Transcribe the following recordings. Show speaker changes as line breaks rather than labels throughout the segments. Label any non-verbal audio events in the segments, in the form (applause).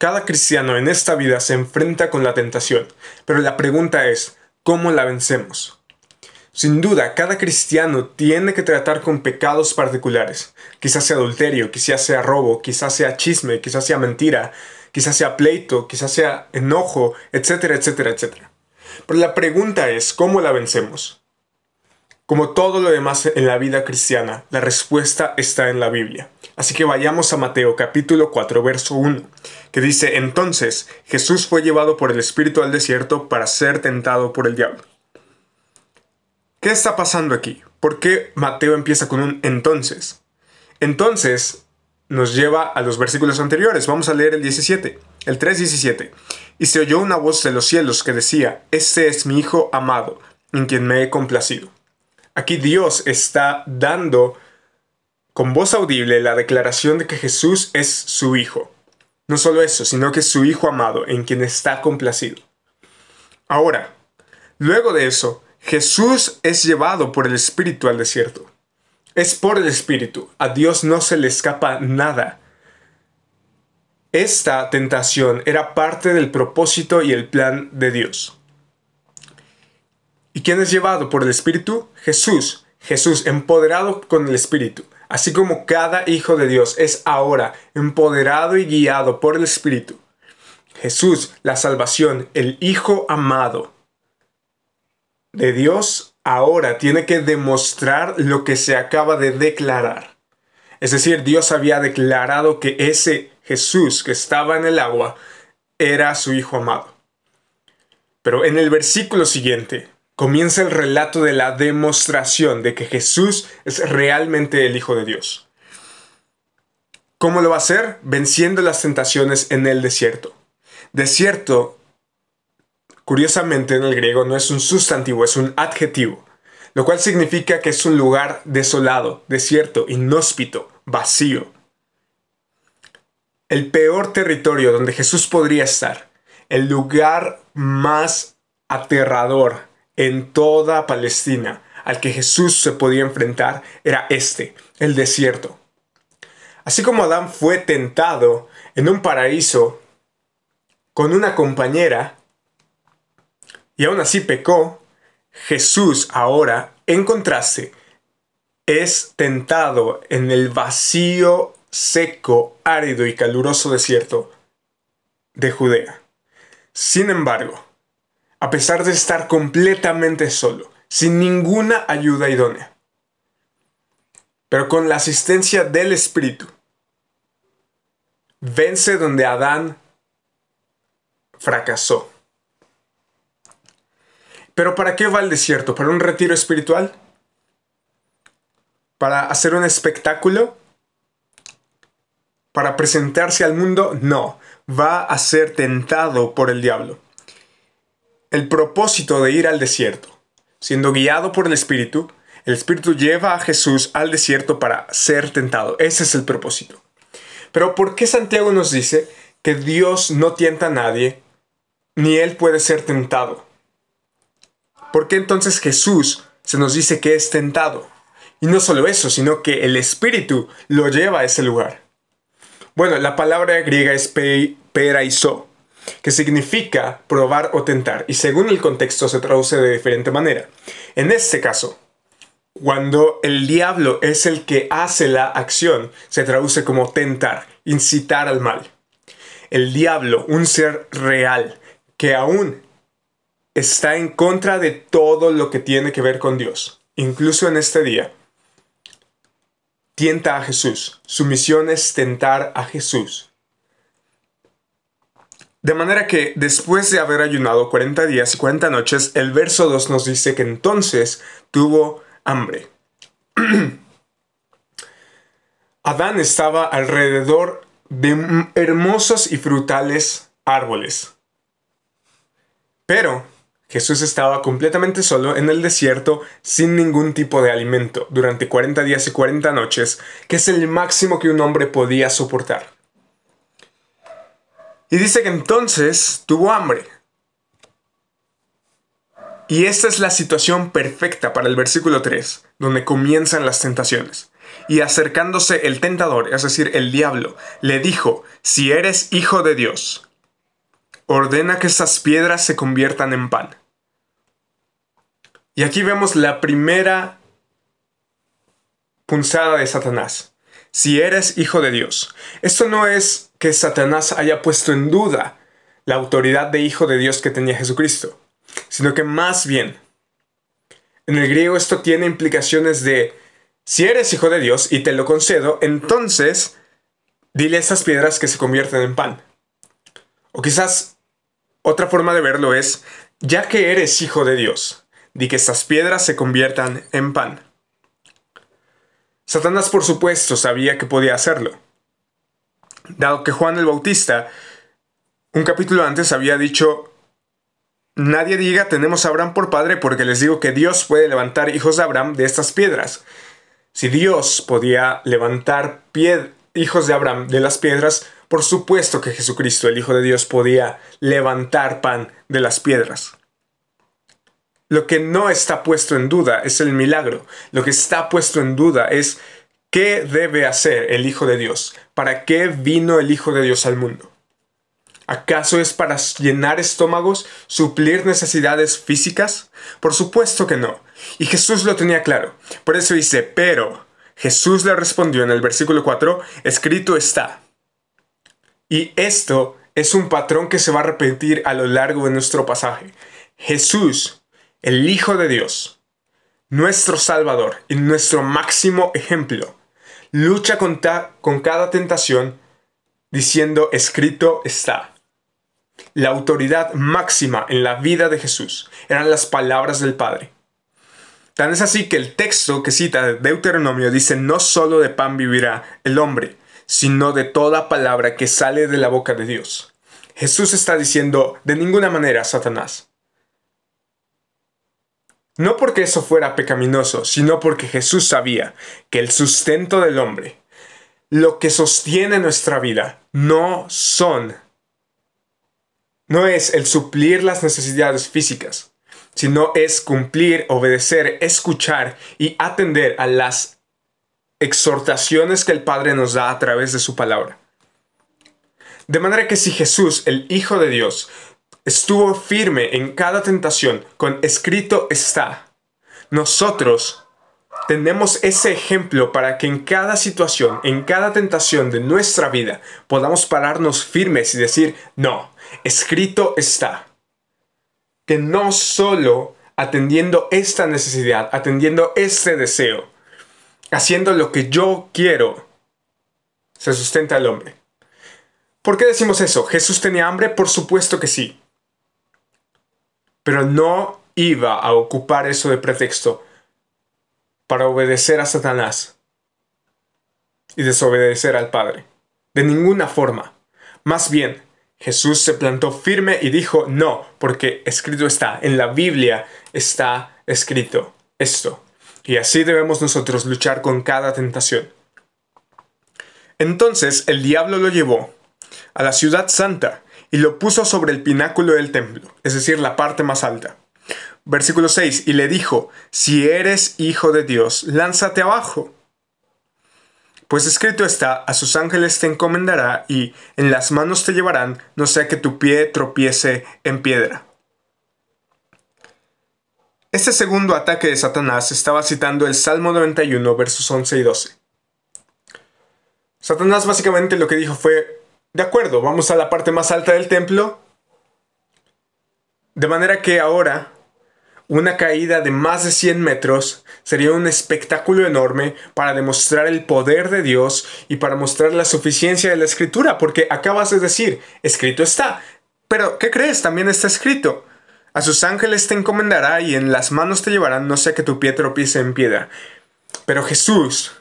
Cada cristiano en esta vida se enfrenta con la tentación, pero la pregunta es, ¿cómo la vencemos? Sin duda, cada cristiano tiene que tratar con pecados particulares. Quizás sea adulterio, quizás sea robo, quizás sea chisme, quizás sea mentira, quizás sea pleito, quizás sea enojo, etcétera, etcétera, etcétera. Pero la pregunta es, ¿cómo la vencemos? Como todo lo demás en la vida cristiana, la respuesta está en la Biblia. Así que vayamos a Mateo capítulo 4, verso 1, que dice, entonces Jesús fue llevado por el Espíritu al desierto para ser tentado por el diablo. ¿Qué está pasando aquí? ¿Por qué Mateo empieza con un entonces? Entonces nos lleva a los versículos anteriores. Vamos a leer el 17, el 3.17. Y se oyó una voz de los cielos que decía, Este es mi Hijo amado, en quien me he complacido. Aquí Dios está dando con voz audible la declaración de que Jesús es su Hijo. No solo eso, sino que es su Hijo amado, en quien está complacido. Ahora, luego de eso, Jesús es llevado por el Espíritu al desierto. Es por el Espíritu. A Dios no se le escapa nada. Esta tentación era parte del propósito y el plan de Dios. ¿Y quién es llevado por el Espíritu? Jesús. Jesús, empoderado con el Espíritu. Así como cada hijo de Dios es ahora empoderado y guiado por el Espíritu. Jesús, la salvación, el Hijo amado, de Dios ahora tiene que demostrar lo que se acaba de declarar. Es decir, Dios había declarado que ese Jesús que estaba en el agua era su Hijo amado. Pero en el versículo siguiente comienza el relato de la demostración de que Jesús es realmente el Hijo de Dios. ¿Cómo lo va a hacer? Venciendo las tentaciones en el desierto. Desierto Curiosamente en el griego no es un sustantivo, es un adjetivo, lo cual significa que es un lugar desolado, desierto, inhóspito, vacío. El peor territorio donde Jesús podría estar, el lugar más aterrador en toda Palestina al que Jesús se podía enfrentar era este, el desierto. Así como Adán fue tentado en un paraíso con una compañera, y aún así pecó, Jesús ahora, en contraste, es tentado en el vacío, seco, árido y caluroso desierto de Judea. Sin embargo, a pesar de estar completamente solo, sin ninguna ayuda idónea, pero con la asistencia del Espíritu, vence donde Adán fracasó. Pero ¿para qué va el desierto? ¿Para un retiro espiritual? ¿Para hacer un espectáculo? ¿Para presentarse al mundo? No, va a ser tentado por el diablo. El propósito de ir al desierto, siendo guiado por el Espíritu, el Espíritu lleva a Jesús al desierto para ser tentado. Ese es el propósito. Pero ¿por qué Santiago nos dice que Dios no tienta a nadie, ni Él puede ser tentado? ¿Por qué entonces Jesús se nos dice que es tentado? Y no solo eso, sino que el Espíritu lo lleva a ese lugar. Bueno, la palabra griega es peraiso, que significa probar o tentar, y según el contexto se traduce de diferente manera. En este caso, cuando el diablo es el que hace la acción, se traduce como tentar, incitar al mal. El diablo, un ser real, que aún está en contra de todo lo que tiene que ver con Dios, incluso en este día. Tienta a Jesús. Su misión es tentar a Jesús. De manera que después de haber ayunado 40 días y 40 noches, el verso 2 nos dice que entonces tuvo hambre. (clears throat) Adán estaba alrededor de hermosos y frutales árboles. Pero Jesús estaba completamente solo en el desierto sin ningún tipo de alimento durante 40 días y 40 noches, que es el máximo que un hombre podía soportar. Y dice que entonces tuvo hambre. Y esta es la situación perfecta para el versículo 3, donde comienzan las tentaciones. Y acercándose el tentador, es decir, el diablo, le dijo, si eres hijo de Dios, ordena que estas piedras se conviertan en pan. Y aquí vemos la primera punzada de Satanás. Si eres hijo de Dios. Esto no es que Satanás haya puesto en duda la autoridad de hijo de Dios que tenía Jesucristo, sino que más bien, en el griego esto tiene implicaciones de, si eres hijo de Dios y te lo concedo, entonces dile a esas piedras que se convierten en pan. O quizás otra forma de verlo es, ya que eres hijo de Dios, di que estas piedras se conviertan en pan. Satanás por supuesto sabía que podía hacerlo, dado que Juan el Bautista, un capítulo antes, había dicho, nadie diga tenemos a Abraham por padre porque les digo que Dios puede levantar hijos de Abraham de estas piedras. Si Dios podía levantar hijos de Abraham de las piedras, por supuesto que Jesucristo, el Hijo de Dios, podía levantar pan de las piedras. Lo que no está puesto en duda es el milagro. Lo que está puesto en duda es qué debe hacer el Hijo de Dios. ¿Para qué vino el Hijo de Dios al mundo? ¿Acaso es para llenar estómagos, suplir necesidades físicas? Por supuesto que no. Y Jesús lo tenía claro. Por eso dice, pero Jesús le respondió en el versículo 4, escrito está. Y esto es un patrón que se va a repetir a lo largo de nuestro pasaje. Jesús, el Hijo de Dios, nuestro Salvador y nuestro máximo ejemplo, lucha con, cada tentación diciendo escrito está. La autoridad máxima en la vida de Jesús eran las palabras del Padre. Tan es así que el texto que cita de Deuteronomio dice no solo de pan vivirá el hombre, sino de toda palabra que sale de la boca de Dios. Jesús está diciendo, de ninguna manera, Satanás. No porque eso fuera pecaminoso, sino porque Jesús sabía que el sustento del hombre, lo que sostiene nuestra vida, no son, no es el suplir las necesidades físicas, sino es cumplir, obedecer, escuchar y atender a las exhortaciones que el Padre nos da a través de su palabra. De manera que si Jesús, el Hijo de Dios, estuvo firme en cada tentación con escrito está, nosotros tenemos ese ejemplo para que en cada situación, en cada tentación de nuestra vida, podamos pararnos firmes y decir, no, escrito está. Que no solo atendiendo esta necesidad, atendiendo este deseo, haciendo lo que yo quiero, se sustenta el hombre. ¿Por qué decimos eso? ¿Jesús tenía hambre? Por supuesto que sí. Pero no iba a ocupar eso de pretexto para obedecer a Satanás y desobedecer al Padre. De ninguna forma. Más bien, Jesús se plantó firme y dijo, no, porque escrito está, en la Biblia está escrito esto. Y así debemos nosotros luchar con cada tentación. Entonces el diablo lo llevó a la ciudad santa y lo puso sobre el pináculo del templo, es decir, la parte más alta. Versículo 6, y le dijo, si eres hijo de Dios, lánzate abajo. Pues escrito está, a sus ángeles te encomendará y en las manos te llevarán, no sea que tu pie tropiece en piedra. Este segundo ataque de Satanás estaba citando el Salmo 91, versos 11 y 12. Satanás básicamente lo que dijo fue, de acuerdo, vamos a la parte más alta del templo, de manera que ahora una caída de más de 100 metros sería un espectáculo enorme para demostrar el poder de Dios y para mostrar la suficiencia de la escritura, porque acabas de decir, escrito está. Pero, ¿qué crees? También está escrito. A sus ángeles te encomendará y en las manos te llevarán, no sea que tu pie tropiece en piedra. Pero Jesús,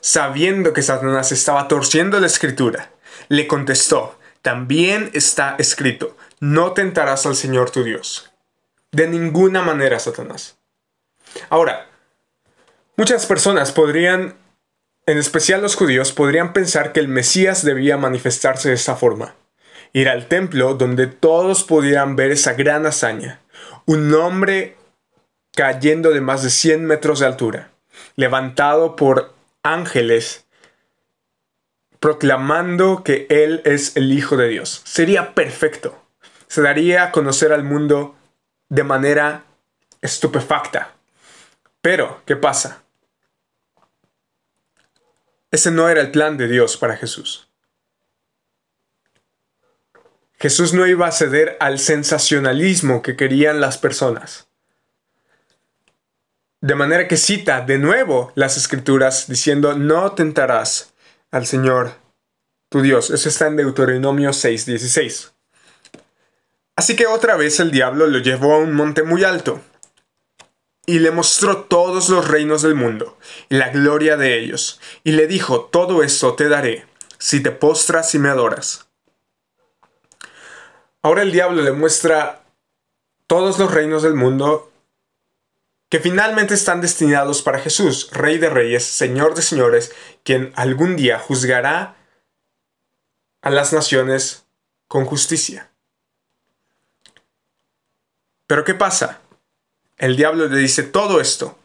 sabiendo que Satanás estaba torciendo la escritura, le contestó, también está escrito, no tentarás al Señor tu Dios. De ninguna manera, Satanás. Ahora, muchas personas podrían, en especial los judíos, podrían pensar que el Mesías debía manifestarse de esta forma ir al templo donde todos pudieran ver esa gran hazaña. Un hombre cayendo de más de 100 metros de altura, levantado por ángeles proclamando que Él es el Hijo de Dios. Sería perfecto. Se daría a conocer al mundo de manera estupefacta. Pero, ¿qué pasa? Ese no era el plan de Dios para Jesús. Jesús no iba a ceder al sensacionalismo que querían las personas. De manera que cita de nuevo las escrituras diciendo, no tentarás al Señor tu Dios. Eso está en Deuteronomio 6:16. Así que otra vez el diablo lo llevó a un monte muy alto y le mostró todos los reinos del mundo y la gloria de ellos, y le dijo, todo esto te daré, si te postras y me adoras. Ahora el diablo le muestra todos los reinos del mundo que finalmente están destinados para Jesús, Rey de Reyes, Señor de Señores, quien algún día juzgará a las naciones con justicia. Pero ¿qué pasa? El diablo le dice todo esto,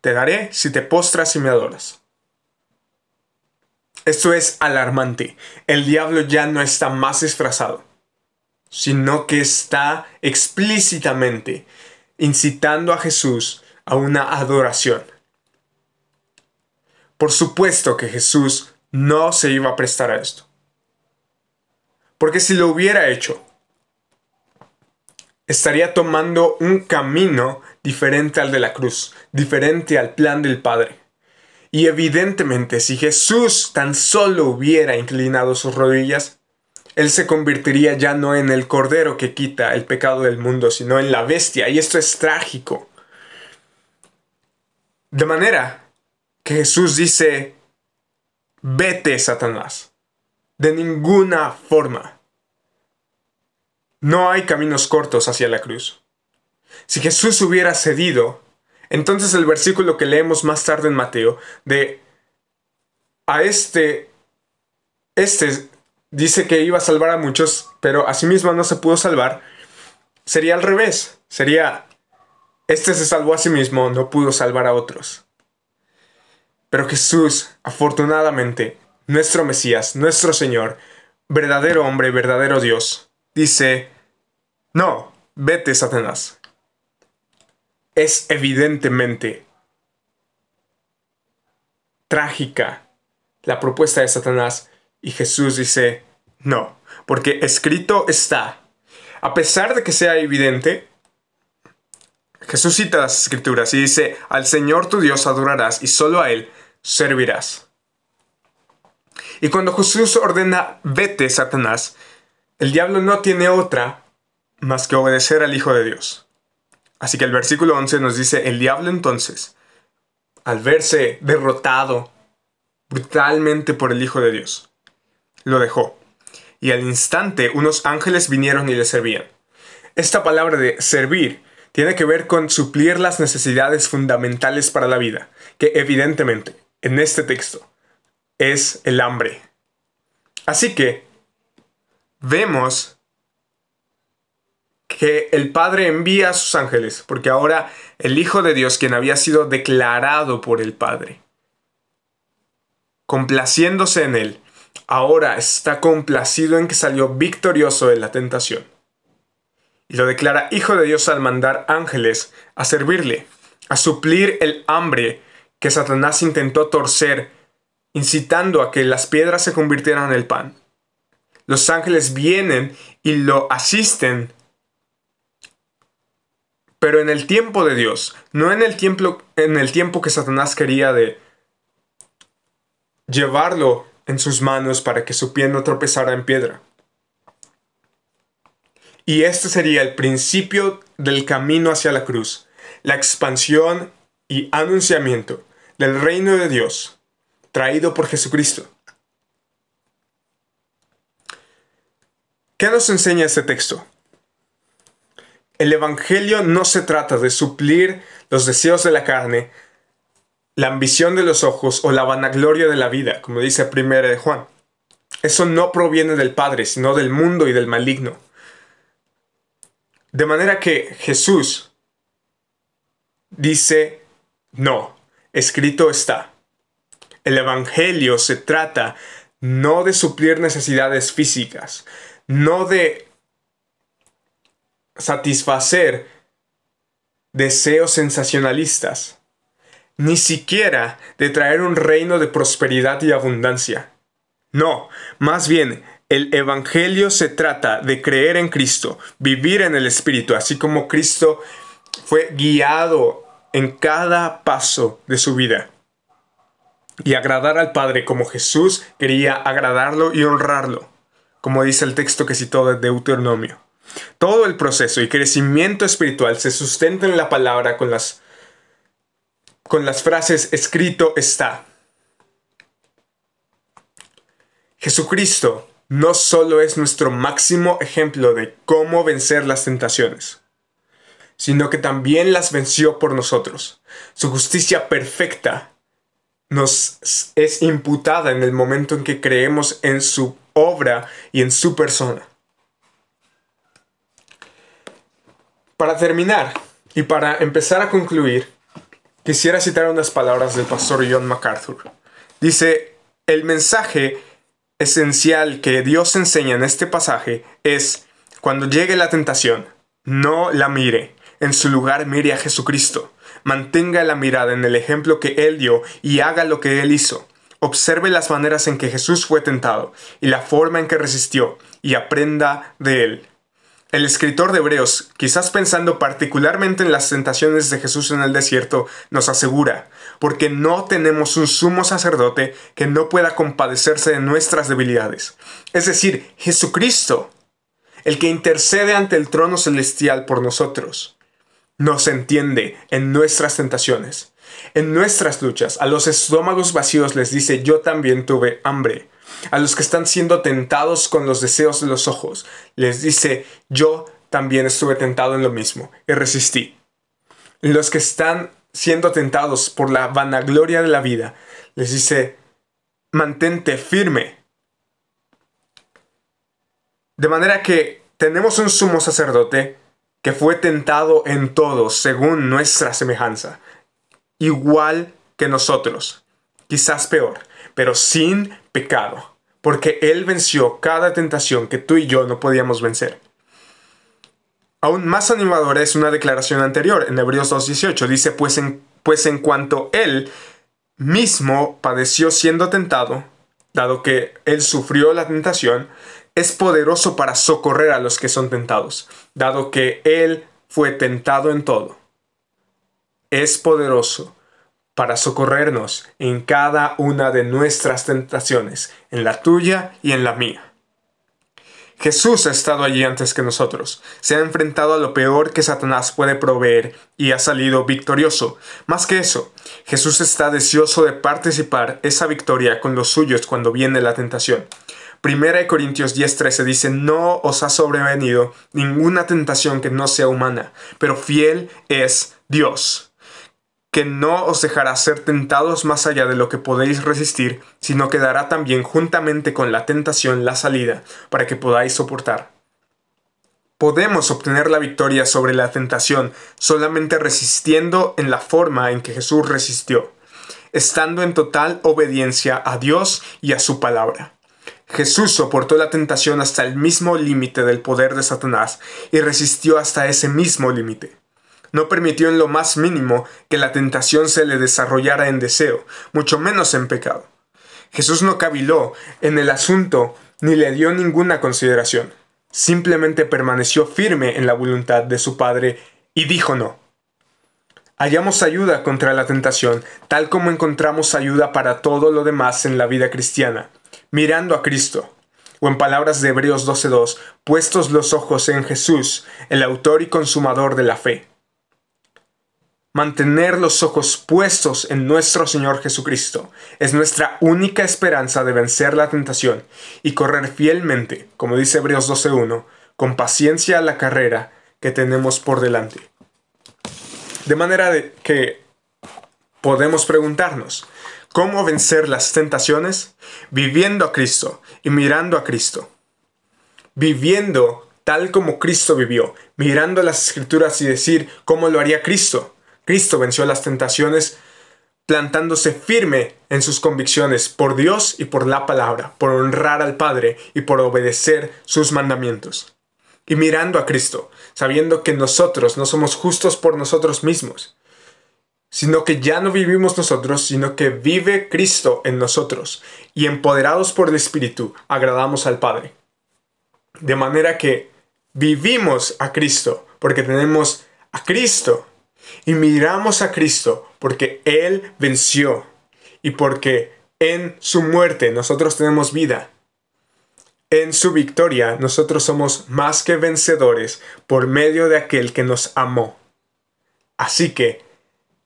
te daré si te postras y me adoras. Esto es alarmante. El diablo ya no está más disfrazado, sino que está explícitamente incitando a Jesús a una adoración. Por supuesto que Jesús no se iba a prestar a esto. Porque si lo hubiera hecho, estaría tomando un camino diferente al de la cruz, diferente al plan del Padre. Y evidentemente, si Jesús tan solo hubiera inclinado sus rodillas, Él se convertiría ya no en el Cordero que quita el pecado del mundo, sino en la bestia. Y esto es trágico. De manera que Jesús dice, vete, Satanás. De ninguna forma. No hay caminos cortos hacia la cruz. Si Jesús hubiera cedido, entonces el versículo que leemos más tarde en Mateo, de a este, este dice que iba a salvar a muchos, pero a sí mismo no se pudo salvar, sería al revés. Sería, este se salvó a sí mismo, no pudo salvar a otros. Pero Jesús, afortunadamente, nuestro Mesías, nuestro Señor, verdadero hombre, verdadero Dios, dice, no, vete, Satanás. Es evidentemente trágica la propuesta de Satanás y Jesús dice, no, porque escrito está. A pesar de que sea evidente, Jesús cita las escrituras y dice, al Señor tu Dios adorarás y solo a Él servirás. Y cuando Jesús ordena, vete, Satanás, el diablo no tiene otra más que obedecer al Hijo de Dios. Así que el versículo 11 nos dice, el diablo entonces, al verse derrotado brutalmente por el Hijo de Dios, lo dejó. Y al instante unos ángeles vinieron y le servían. Esta palabra de servir tiene que ver con suplir las necesidades fundamentales para la vida, que evidentemente en este texto es el hambre. Así que vemos que el Padre envía a sus ángeles, porque ahora el Hijo de Dios, quien había sido declarado por el Padre, complaciéndose en él, ahora está complacido en que salió victorioso de la tentación. Y lo declara Hijo de Dios al mandar ángeles a servirle, a suplir el hambre que Satanás intentó torcer, incitando a que las piedras se convirtieran en el pan. Los ángeles vienen y lo asisten pero en el tiempo de Dios, no en el tiempo, en el tiempo que Satanás quería de llevarlo en sus manos para que su pie no tropezara en piedra. Y este sería el principio del camino hacia la cruz, la expansión y anunciamiento del reino de Dios traído por Jesucristo. ¿Qué nos enseña este texto? El Evangelio no se trata de suplir los deseos de la carne, la ambición de los ojos o la vanagloria de la vida, como dice 1 de Juan. Eso no proviene del Padre, sino del mundo y del maligno. De manera que Jesús dice, no, escrito está. El Evangelio se trata no de suplir necesidades físicas, no de satisfacer deseos sensacionalistas, ni siquiera de traer un reino de prosperidad y abundancia. No, más bien, el Evangelio se trata de creer en Cristo, vivir en el Espíritu, así como Cristo fue guiado en cada paso de su vida. Y agradar al Padre como Jesús quería agradarlo y honrarlo, como dice el texto que citó de Deuteronomio. Todo el proceso y crecimiento espiritual se sustenta en la palabra con las, con las frases escrito está. Jesucristo no solo es nuestro máximo ejemplo de cómo vencer las tentaciones, sino que también las venció por nosotros. Su justicia perfecta nos es imputada en el momento en que creemos en su obra y en su persona. Para terminar y para empezar a concluir, quisiera citar unas palabras del pastor John MacArthur. Dice, el mensaje esencial que Dios enseña en este pasaje es, cuando llegue la tentación, no la mire, en su lugar mire a Jesucristo, mantenga la mirada en el ejemplo que Él dio y haga lo que Él hizo. Observe las maneras en que Jesús fue tentado y la forma en que resistió y aprenda de Él. El escritor de Hebreos, quizás pensando particularmente en las tentaciones de Jesús en el desierto, nos asegura, porque no tenemos un sumo sacerdote que no pueda compadecerse de nuestras debilidades. Es decir, Jesucristo, el que intercede ante el trono celestial por nosotros, nos entiende en nuestras tentaciones. En nuestras luchas, a los estómagos vacíos les dice, yo también tuve hambre a los que están siendo tentados con los deseos de los ojos. Les dice, yo también estuve tentado en lo mismo y resistí. Los que están siendo tentados por la vanagloria de la vida, les dice, mantente firme. De manera que tenemos un sumo sacerdote que fue tentado en todo según nuestra semejanza, igual que nosotros, quizás peor, pero sin pecado porque Él venció cada tentación que tú y yo no podíamos vencer. Aún más animadora es una declaración anterior, en Hebreos 2.18, dice, pues en, pues en cuanto Él mismo padeció siendo tentado, dado que Él sufrió la tentación, es poderoso para socorrer a los que son tentados, dado que Él fue tentado en todo. Es poderoso para socorrernos en cada una de nuestras tentaciones, en la tuya y en la mía. Jesús ha estado allí antes que nosotros, se ha enfrentado a lo peor que Satanás puede proveer y ha salido victorioso. Más que eso, Jesús está deseoso de participar esa victoria con los suyos cuando viene la tentación. Primera de Corintios 10:13 dice, no os ha sobrevenido ninguna tentación que no sea humana, pero fiel es Dios que no os dejará ser tentados más allá de lo que podéis resistir, sino que dará también juntamente con la tentación la salida, para que podáis soportar. Podemos obtener la victoria sobre la tentación solamente resistiendo en la forma en que Jesús resistió, estando en total obediencia a Dios y a su palabra. Jesús soportó la tentación hasta el mismo límite del poder de Satanás y resistió hasta ese mismo límite no permitió en lo más mínimo que la tentación se le desarrollara en deseo, mucho menos en pecado. Jesús no caviló en el asunto ni le dio ninguna consideración. Simplemente permaneció firme en la voluntad de su Padre y dijo no. Hallamos ayuda contra la tentación, tal como encontramos ayuda para todo lo demás en la vida cristiana, mirando a Cristo, o en palabras de Hebreos 12.2, puestos los ojos en Jesús, el autor y consumador de la fe Mantener los ojos puestos en nuestro Señor Jesucristo es nuestra única esperanza de vencer la tentación y correr fielmente, como dice Hebreos 12.1, con paciencia la carrera que tenemos por delante. De manera de que podemos preguntarnos, ¿cómo vencer las tentaciones? Viviendo a Cristo y mirando a Cristo. Viviendo tal como Cristo vivió, mirando las escrituras y decir cómo lo haría Cristo Cristo venció las tentaciones plantándose firme en sus convicciones por Dios y por la palabra, por honrar al Padre y por obedecer sus mandamientos. Y mirando a Cristo, sabiendo que nosotros no somos justos por nosotros mismos, sino que ya no vivimos nosotros, sino que vive Cristo en nosotros, y empoderados por el Espíritu, agradamos al Padre. De manera que vivimos a Cristo, porque tenemos a Cristo, y miramos a Cristo, porque Él venció, y porque en su muerte nosotros tenemos vida. En su victoria nosotros somos más que vencedores por medio de aquel que nos amó. Así que,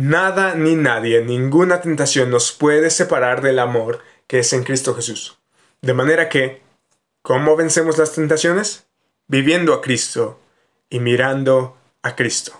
Nada ni nadie, ninguna tentación nos puede separar del amor que es en Cristo Jesús. De manera que, ¿cómo vencemos las tentaciones? Viviendo a Cristo y mirando a Cristo.